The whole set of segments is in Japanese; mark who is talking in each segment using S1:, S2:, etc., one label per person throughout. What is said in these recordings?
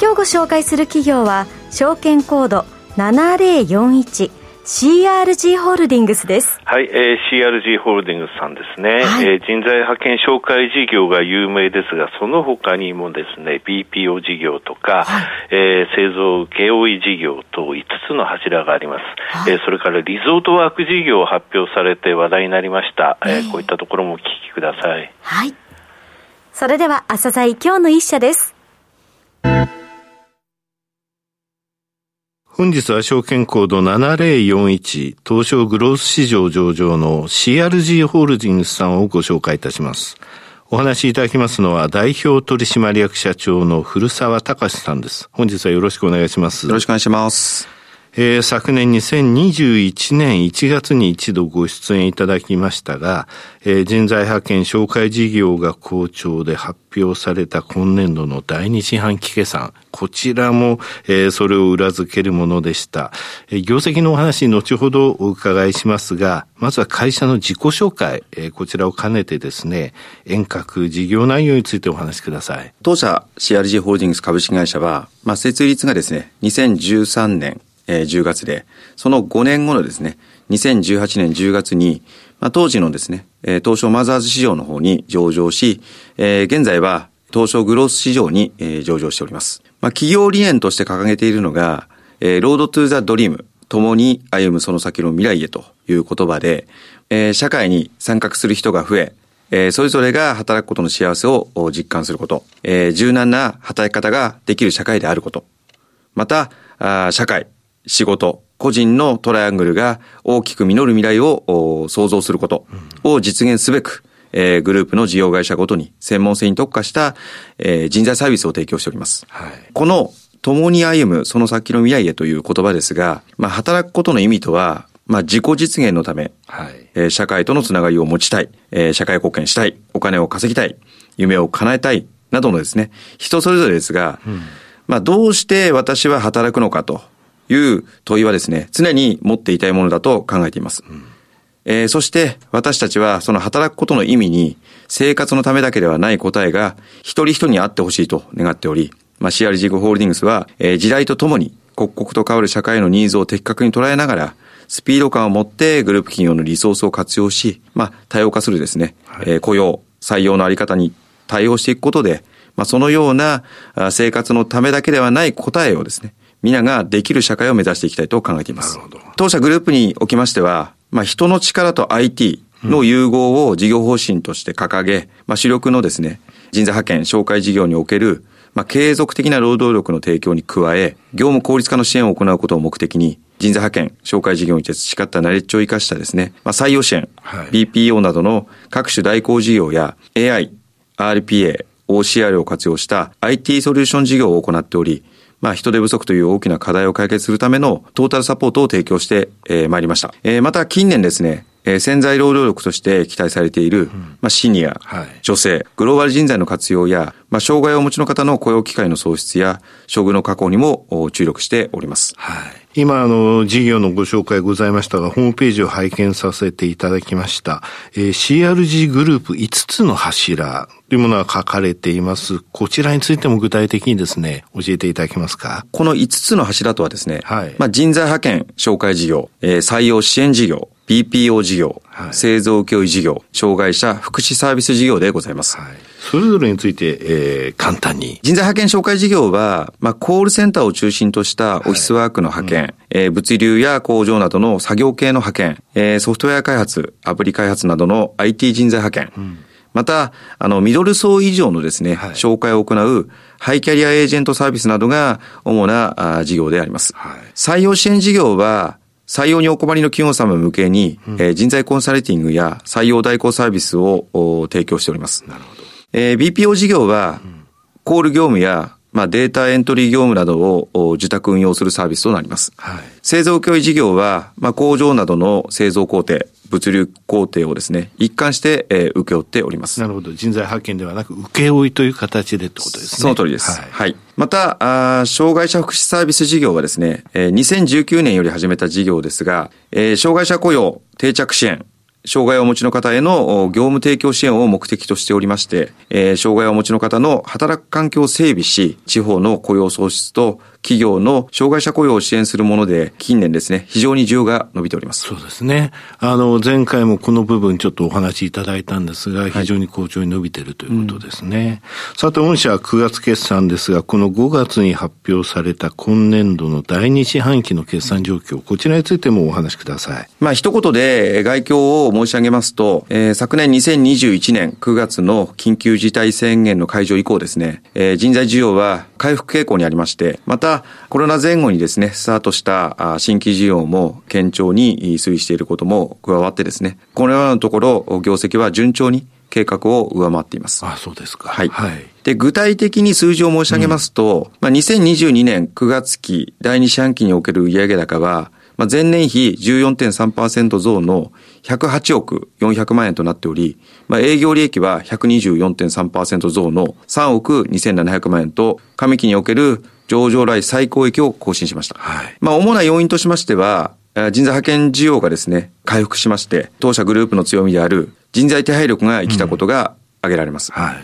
S1: 今日ご紹介する企業は証券コード7041 CRG ホールディングスです。
S2: はい、えー、CRG ホールディングスさんですね、はい、えー、人材派遣紹介事業が有名ですが、その他にもですね、BPO 事業とか、はい、えー、製造請負事業と5つの柱があります。はい、えー、それからリゾートワーク事業を発表されて話題になりました。えー、こういったところもお聞きください。
S1: はい。それでは、朝鮮今日の一社です。
S3: 本日は証券コード7041東証グロース市場上場の CRG ホールディングスさんをご紹介いたします。お話しいただきますのは代表取締役社長の古澤隆さんです。本日はよろしくお願いします。
S4: よろしくお願いします。
S3: えー、昨年2021年1月に一度ご出演いただきましたが、えー、人材派遣紹介事業が好調で発表された今年度の第二四半期決算、こちらも、えー、それを裏付けるものでした。えー、業績のお話、後ほどお伺いしますが、まずは会社の自己紹介、えー、こちらを兼ねてですね、遠隔事業内容についてお話しください。
S4: 当社 CRG ホールディングス株式会社は、まあ、設立がですね、2013年えー、10月で、その5年後のですね、2018年10月に、まあ、当時のですね、えー、東証マザーズ市場の方に上場し、えー、現在は東証グロース市場に、えー、上場しております。まあ、企業理念として掲げているのが、えー、 Road to the Dream、共に歩むその先の未来へという言葉で、えー、社会に参画する人が増え、えー、それぞれが働くことの幸せを実感すること、えー、柔軟な働き方ができる社会であること、また、あ社会、仕事、個人のトライアングルが大きく実る未来を創造することを実現すべく、えー、グループの事業会社ごとに専門性に特化した、えー、人材サービスを提供しております。はい、この共に歩むその先の未来へという言葉ですが、まあ、働くことの意味とは、まあ、自己実現のため、はい。えー、社会とのつながりを持ちたい、えー、社会貢献したい、お金を稼ぎたい、夢を叶えたい、などのですね、人それぞれですが、うん、まあ、どうして私は働くのかという問いはですね、常に持っていたいものだと考えています。うん、えー、そして私たちはその働くことの意味に生活のためだけではない答えが一人一人にあってほしいと願っており、まあ、CRG ホールディングスは、えー、時代とともに刻々と変わる社会のニーズを的確に捉えながら、スピード感を持ってグループ企業のリソースを活用し、まあ、多様化するですね、はい、えー、雇用、採用のあり方に対応していくことで、まあ、そのような生活のためだけではない答えをですね、皆ができる社会を目指していきたいと考えています。当社グループにおきましては、まあ、人の力と IT の融合を事業方針として掲げ、まあ、主力のですね、人材派遣、紹介事業における、まあ、継続的な労働力の提供に加え、業務効率化の支援を行うことを目的に、人材派遣、紹介事業に培ったナレッジを生かしたですね、まあ、採用支援、はい、BPO などの各種代行事業や AI、RPA、OCR を活用した IT ソリューション事業を行っており、まあ、人手不足という大きな課題を解決するためのトータルサポートを提供してまい、えー、りました。えー、また近年ですね、えー、潜在労働力として期待されている、うん、まあ、シニア、はい、女性、グローバル人材の活用や、まあ、障害をお持ちの方の雇用機会の創出や、処遇の確保にも注力しております。
S3: はい今、あの、事業のご紹介ございましたが、ホームページを拝見させていただきました。えー、CRG グループ5つの柱というものが書かれています。こちらについても具体的にですね、教えていただけますか？
S4: この5つの柱とはですね、はい。まあ、人材派遣紹介事業、えー、採用支援事業、BPO 事業、はい、製造教育事業、障害者福祉サービス事業でございます。はい。
S3: それぞれについて、えー、簡単に。
S4: 人材派遣紹介事業は、まあ、コールセンターを中心としたオフィスワークの派遣、はいうん、えー、物流や工場などの作業系の派遣、えー、ソフトウェア開発、アプリ開発などの IT 人材派遣、うん、また、あの、ミドル層以上のですね、はい、紹介を行うハイキャリアエージェントサービスなどが主な事業であります。はい、採用支援事業は、採用にお困りの企業様向けに、うん、えー、人材コンサルティングや採用代行サービスを提供しております。なるほど。えー、BPO 事業は、コール業務や、まあ、データエントリー業務などを自宅運用するサービスとなります。はい、製造教育事業は、まあ、工場などの製造工程、物流工程をですね、一貫して、えー、請け負っております。
S3: なるほど。人材派遣ではなく、請負いという形でってことですね。
S4: その通りです。はい。はい、またあ、障害者福祉サービス事業はですね、えー、2019年より始めた事業ですが、えー、障害者雇用、定着支援、障害をお持ちの方への業務提供支援を目的としておりまして、えー、障害をお持ちの方の働く環境を整備し、地方の雇用創出と企業の障害者雇用を支援するもので、近年ですね、非常に需要が伸びております。
S3: そうですね。あの、前回もこの部分ちょっとお話しいただいたんですが、非常に好調に伸びているということですね。うん、さて、御社は9月決算ですが、この5月に発表された今年度の第2四半期の決算状況、こちらについてもお話しください。
S4: まあ、一言で概況を申し上げますと、えー、昨年2021年9月の緊急事態宣言の解除以降ですね、えー、人材需要は回復傾向にありまして、また、コロナ前後にですね、スタートした新規需要も堅調に推移していることも加わってですね、このようなところ、業績は順調に計画を上回っています。
S3: あそうですか。
S4: はい。はい、で、具体的に数字を申し上げますと、うん、まあ、2022年9月期第2四半期における売上高は、まあ、前年比14.3%増の108億400万円となっており、まあ、営業利益は124.3%増の3億2700万円と、上期における上場来最高益を更新しました。はい、まあ、主な要因としましては、人材派遣需要がですね、回復しまして、当社グループの強みである人材手配力が生きたことが挙げられます。うん、はい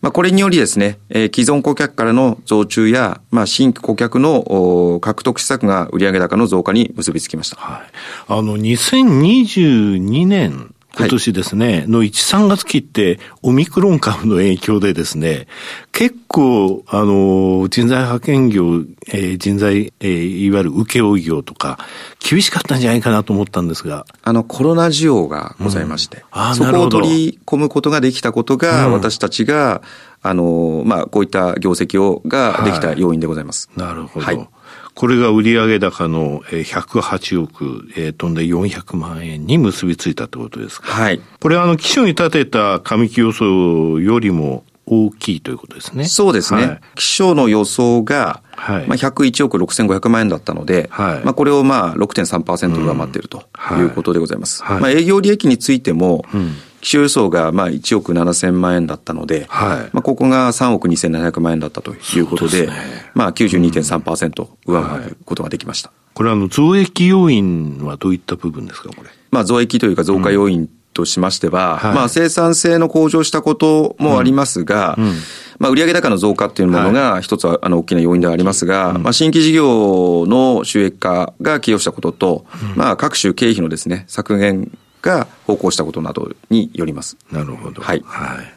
S4: まあ、これによりですね、えー、既存顧客からの増注や、まあ、新規顧客の獲得施策が売上高の増加に結びつきました。はい。
S3: あの、2022年今年ですね、はい、の1、3月期って、オミクロン株の影響でですね、結構、あの、人材派遣業、えー、人材、えー、いわゆる請負業とか、厳しかったんじゃないかなと思ったんですが。
S4: あの、コロナ需要がございまして、うん、そこを取り込むことができたことが、うん、私たちが、あの、まあ、こういった業績を、ができた要因でございます。
S3: はい、なるほど。はいこれが売上高の108億、えー、飛んで400万円に結びついたってことですか？
S4: はい。
S3: これはあの、基礎に立てた上期予想よりも大きいということですね。
S4: そうですね。はい、気象の予想が、はい、まあ、101億6500万円だったので、はい、まあ、これをまあ6.3%上回っているということでございます。うんはい、まあ、営業利益についても、うん気象予想がまあ1億7000万円だったので、はい、まあここが3億2700万円だったということで、でね、まあ92.3%上回ることができました。
S3: これあの増益要因はどういった部分ですか、これ。
S4: まあ増益というか増加要因としましては、はい、まあ生産性の向上したこともありますが、うんうんまあ、売上高の増加っていうものが一つは、あの、大きな要因ではありますが、まあ、新規事業の収益化が寄与したことと、まあ、各種経費のですね、削減が方向したことなどによります。
S3: なるほど。はい。はい。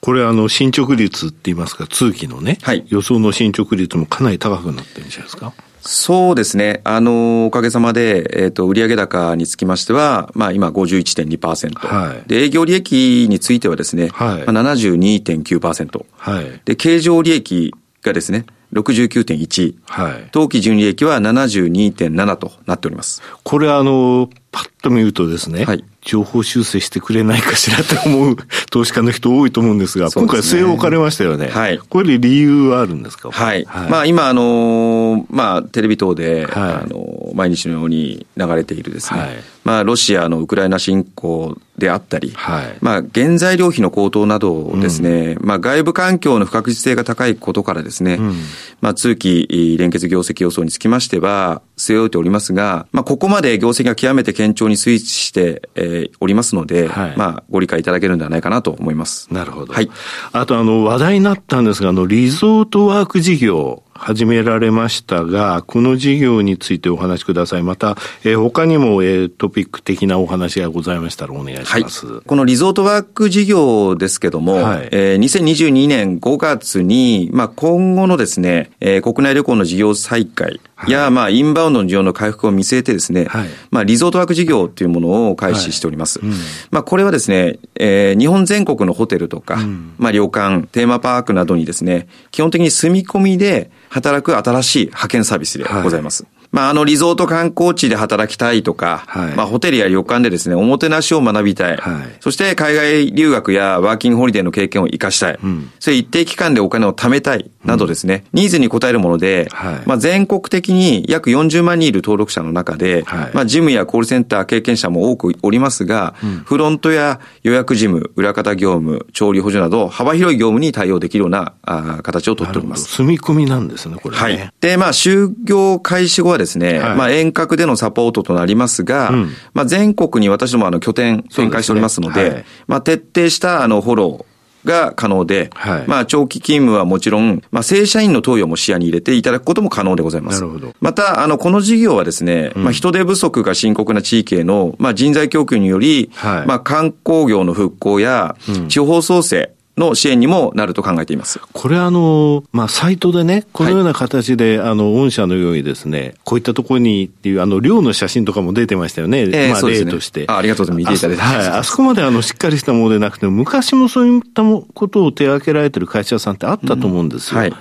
S3: これあの、進捗率って言いますか、通期のね、はい、予想の進捗率もかなり高くなってるんじゃないですか？
S4: そうですね。あの、おかげさまで、えっ、ー、と、売上高につきましては、まあ今51.2%。はい。で、営業利益についてはですね、はい。まあ、72.9%。はい。で、経常利益がですね、69.1。はい。当期純利益は72.7となっております。
S3: これあの、パッと見るとですね、はい、情報修正してくれないかしらと思う投資家の人多いと思うんですが、すね、今回据え置かれましたよね。はい。これ理由はあるんですか？
S4: はい。はい、まあ今あの、まあテレビ等で、はい、あの、毎日のように流れているですね、はい、まあロシアのウクライナ侵攻であったり、はい、まあ原材料費の高騰などですね、うん、まあ外部環境の不確実性が高いことからですね、うん、まあ通期連結業績予想につきましては据え置いておりますが、まあここまで業績が極めて堅調に推移して、えー、おりますので、はい、まあ、ご理解いただけるんではないかなと思います。
S3: なるほど。はい。あと、あの、話題になったんですが、あの、リゾートワーク事業、始められましたが、この事業についてお話しください。また、えー、他にも、えー、トピック的なお話がございましたらお願いします。はい、
S4: このリゾートワーク事業ですけども、はい、えー、2022年5月に、まあ、今後のですね、えー、国内旅行の事業再開や、はい、まあ、インバウンドの需要の回復を見据えてですね、はい、まあ、リゾートワーク事業というものを開始しております。はいうん、まあ、これはですね、えー、日本全国のホテルとか、うん、まあ、旅館、テーマパークなどにですね、基本的に住み込みで、働く新しい派遣サービスでございます。はい、まあ、あの、リゾート観光地で働きたいとか、はい、まあ、ホテルや旅館でですね、おもてなしを学びたい。はい、そして、海外留学やワーキングホリデーの経験を活かしたい。うん、それ一定期間でお金を貯めたい。などですね、うん、ニーズに応えるもので、はい、まあ、全国的に約40万人いる登録者の中で、はい、まあ、事務やコールセンター経験者も多くおりますが、うん、フロントや予約事務、裏方業務、調理補助など、幅広い業務に対応できるようなあ形をとっております。
S3: 住み込みなんですね、これ、ね、
S4: はい。で、まあ、就業開始後はですね、はい、まあ、遠隔でのサポートとなりますが、うん、まあ、全国に私どもあの拠点展開しておりますので、でねはい、まあ、徹底したあのフォロー、が可能で、はい、まあ長期勤務はもちろん、まあ正社員の投与も視野に入れていただくことも可能でございます。なるほど。また、あの、この事業はですね、うん、まあ人手不足が深刻な地域への、まあ人材供給により、はい、まあ観光業の復興や、地方創生、の支援にもなると考えています。
S3: これあの、まあ、サイトでね、このような形で、はい、あの、御社のようにですね、こういったところにっていう、あの、量の写真とかも出てましたよね。えー、まあ、例として。
S4: あありがとうございます。見ていただいて。
S3: はい。あそこまであの、しっかりしたものでなくても、昔もそういったことを手掛けられてる会社さんってあったと思うんですよ。うん、はい。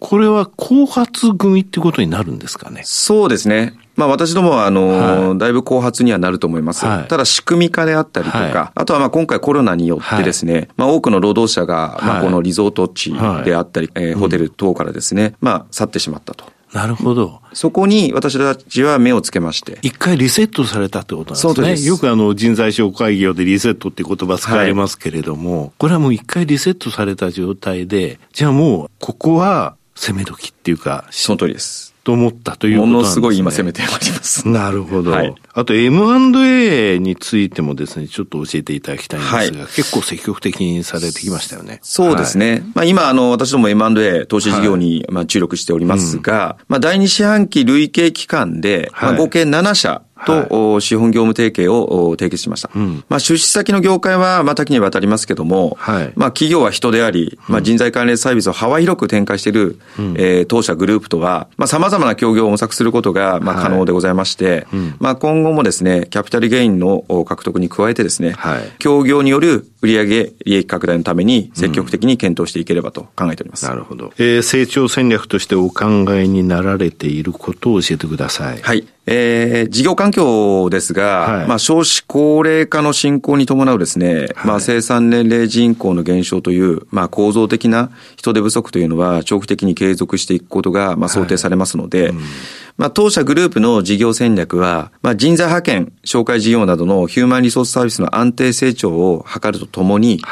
S3: これは後発組ってことになるんですかね？
S4: そうですね。まあ私どもは、あの、はい、だいぶ後発にはなると思います。はい、ただ仕組み化であったりとか、はい、あとはまあ今回コロナによってですね、まあ多くの労働者が、まあこのリゾート地であったり、えー、ホテル等からですね、まあ去ってしまったと。
S3: なるほど。
S4: そこに私たちは目をつけまして。
S3: 一回リセットされたってことなんですね。そうです。よくあの人材紹介業でリセットって言葉使われますけれども、はい、これはもう一回リセットされた状態で、じゃあもうここは攻め時っていうか。
S4: その通りです。
S3: と思ったということね。もの
S4: すごい今攻めております。
S3: なるほど。はい、あと M&A についてもですね、ちょっと教えていただきたいんですが、はい、結構積極的にされてきましたよね。
S4: そうですね。はい、まあ今、あの、私ども M&A 投資事業に、まあ注力しておりますが、うん、まあ第二四半期累計期間で、まあ合計7社、と、はい、資本業務提携を締結しました。うん、まあ、出資先の業界は、まあ、多岐にわたりますけども、はい、まあ、企業は人であり、まあ、人材関連サービスを幅広く展開している、うん、えー、当社グループとは、まあ、様々な協業を模索することが、まあ、可能でございまして、はいうん、まあ、今後もですね、キャピタルゲインの獲得に加えてですね、はい、協業による売上利益拡大のために積極的に検討していければと考えております。
S3: なるほど。えー、成長戦略としてお考えになられていることを教えてください。
S4: はい。えー、事業環境ですが、はい、まあ少子高齢化の進行に伴うですね、はい、まあ生産年齢人口の減少という、まあ構造的な人手不足というのは長期的に継続していくことが、まあ想定されますので、はいうん、まあ当社グループの事業戦略は、まあ人材派遣、紹介事業などのヒューマンリソースサービスの安定成長を図るとともに、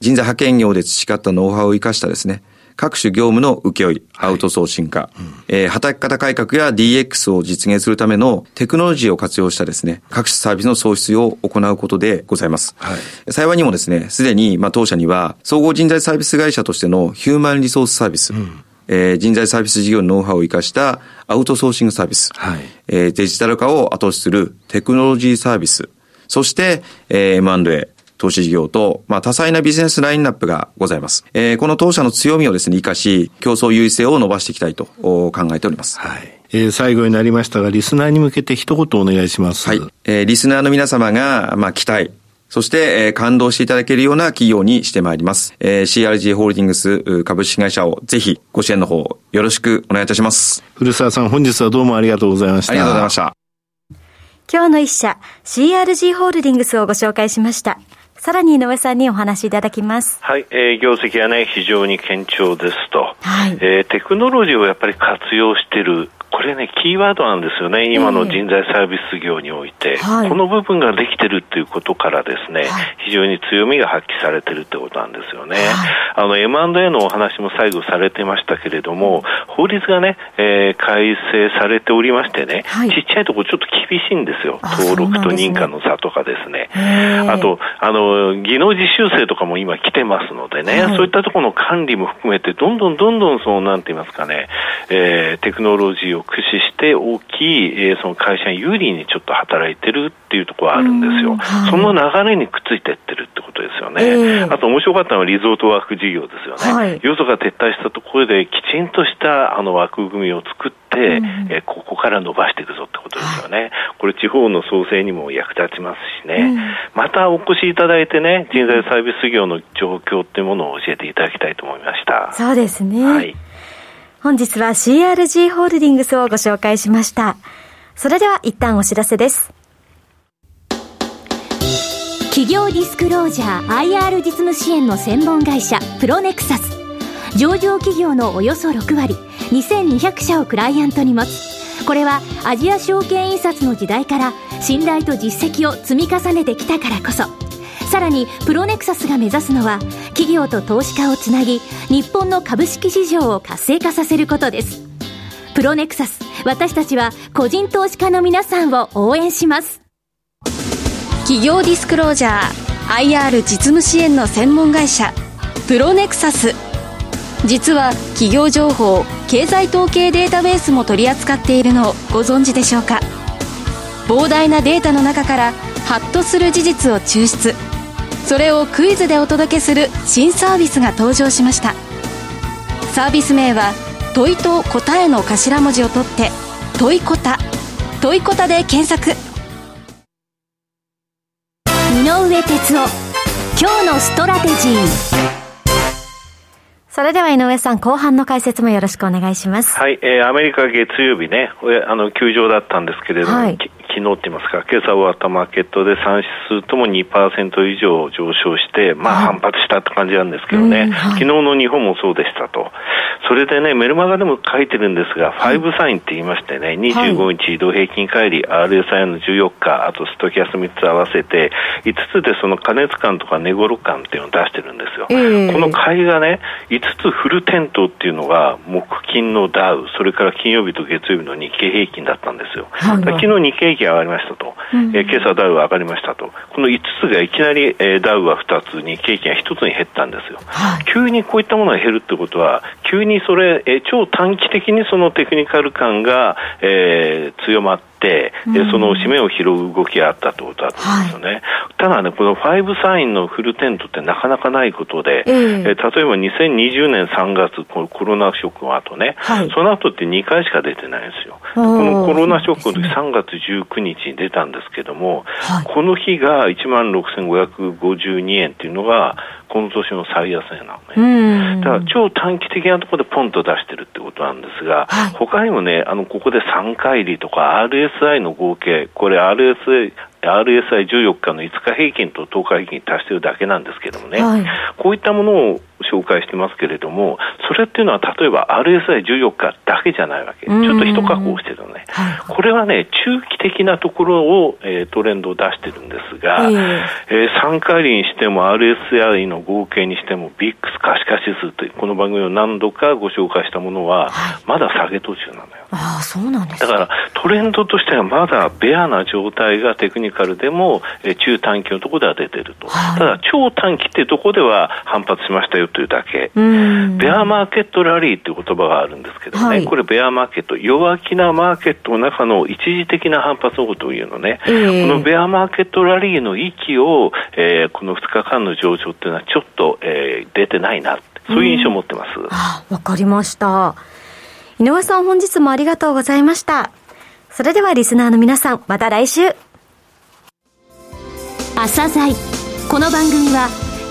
S4: 人材派遣業で培ったノウハウを生かしたですね、各種業務の請負、アウトソーシング化、はいうん、えー、働き方改革や DX を実現するためのテクノロジーを活用したですね、各種サービスの創出を行うことでございます。はい、幸いにもですね、すでに、まあ、当社には、総合人材サービス会社としてのヒューマンリソースサービス、うんえー、人材サービス事業のノウハウを生かしたアウトソーシングサービス、はいえー、デジタル化を後押しするテクノロジーサービス、そして、えー、M&A、投資事業と、まあ、多彩なビジネスラインナップがございます。えー、この当社の強みをですね、活かし、競争優位性を伸ばしていきたいと考えております。
S3: はい。えー、最後になりましたが、リスナーに向けて一言お願いします。はい。
S4: えー、リスナーの皆様が、まあ、期待、そして、えー、感動していただけるような企業にしてまいります。えー、CRG ホールディングス株式会社をぜひご支援の方よろしくお願いいたします。
S3: 古澤さん、本日はどうもありがとうございました。
S4: ありがとうございました。
S1: 今日の一社、CRG ホールディングスをご紹介しました。さらに井上さんにお話しいただきます。
S2: はい、えー、業績はね、非常に堅調ですと。はい、えー、テクノロジーをやっぱり活用しているこれね、キーワードなんですよね、今の人材サービス業において、えーこの部分ができてるっていうことからですね、はい、非常に強みが発揮されてるってことなんですよね。はい、あの、M&A のお話も最後されてましたけれども、法律がね、えー、改正されておりましてね、はい、ちっちゃいところちょっと厳しいんですよ。登録と認可の差とかですね。あと、あの、技能実習生とかも今来てますのでね、そういったところの管理も含めて、どんどんどんどん、そうなんて言いますかね、えー、テクノロジーを駆使して大きい、えー、その会社に有利にちょっと働いてるっていうところはあるんですよ。はい、その流れにくっついてってるってことですよね。えー、あと面白かったのはリゾートワーク事業ですよね。はい、よそが撤退したところできちんとしたあの枠組みを作って、うん、えー、ここから伸ばしていくぞってことですよね。はい、これ地方の創生にも役立ちますしね、うん、またお越しいただいてね、人材サービス業の状況っていうものを教えていただきたいと思いました。
S1: そうですね。はい。本日は CRG ホールディングスをご紹介しました。それでは一旦お知らせです。
S5: 企業ディスクロージャー IR 実務支援の専門会社プロネクサス。上場企業のおよそ6割2200社をクライアントに持つこれはアジア証券印刷の時代から信頼と実績を積み重ねてきたからこそさらにプロネクサスが目指すのは企業と投資家をつなぎ日本の株式市場を活性化させることです。プロネクサス私たちは個人投資家の皆さんを応援します。
S1: 企業ディスクロージャー IR 実務支援の専門会社プロネクサス。実は企業情報経済統計データベースも取り扱っているのをご存知でしょうか？膨大なデータの中からハッとする事実を抽出。それをクイズでお届けする新サービスが登場しました。サービス名は問いと答えの頭文字を取って問いこた。問いこたで検索。
S5: 井上哲夫。今日のストラテジー。
S1: それでは井上さん、後半の解説もよろしくお願いします。
S2: はい、えー、アメリカ月曜日ね、あの、休場だったんですけれども、はい、昨日って言いますか、今朝終わったマーケットで3指数とも2%以上上昇して、まあ反発したって感じなんですけどね、はい、昨日の日本もそうでしたと。それでね、メルマガでも書いてるんですが、ファイブサインって言いましてね、25日移動平均乖離、RSI の14日、あとストキャス3つ合わせて、5つでその加熱感とか値頃感っていうのを出してるんですよ。えー、この買いがね、5つフル点灯っていうのが、木金のダウ、それから金曜日と月曜日の日経平均だったんですよ。はい、昨日日経平均上がりましたと、うん、えー、今朝ダウは上がりましたと、この5つがいきなり、えー、ダウは2つ、日経平均は1つに減ったんですよ。はい、急にこういったものが減るってことは、急にそれ、えー、超短期的にそのテクニカル感が、えー、強まって、、でその締めを拾う動きがあったということだと思うんですよね、はい、ただね、この5サインのフルテントってなかなかないことで、えー、え例えば2020年3月、このコロナショックの後ね、はい、その後って2回しか出てないんですよ。このコロナショックの時3月19日に出たんですけども、はい、この日が1万6552円っていうのが、この年の最安値なのね。だから超短期的なところでポンと出してるってことなんですが、はい、他にもね、あの、ここで3回利とか RSI の合計、これ RSI、RSI14 日の5日平均と10日平均足してるだけなんですけどもね、はい、こういったものを紹介してますけれども、それっていうのは例えば RSI14 日だけじゃないわけ。ちょっと一加工してるのね。はい、これはね、中期的なところを、えー、トレンドを出してるんですが、えー、えー、3回りにしても RSI の合計にしてもビックス可視化指数というこの番組を何度かご紹介したものは、まだ下げ途中なのよ。
S1: ああ、そうなんです
S2: だからトレンドとしてはまだベアな状態がテクニカルでも、えー、中短期のところでは出てると。はい、ただ超短期っていうところでは反発しましたよというだけ。ベアマーケットラリーっていう言葉があるんですけどね、はい、これベアマーケット、弱気なマーケットの中の一時的な反発のことを言うのね。えー、このベアマーケットラリーの域を、えー、この2日間の上昇っていうのはちょっと、えー、出てないな。そういう印象を持ってます。
S1: わかりました。井上さん本日もありがとうございました。それではリスナーの皆さん、また来週。
S5: 朝鮮この番組は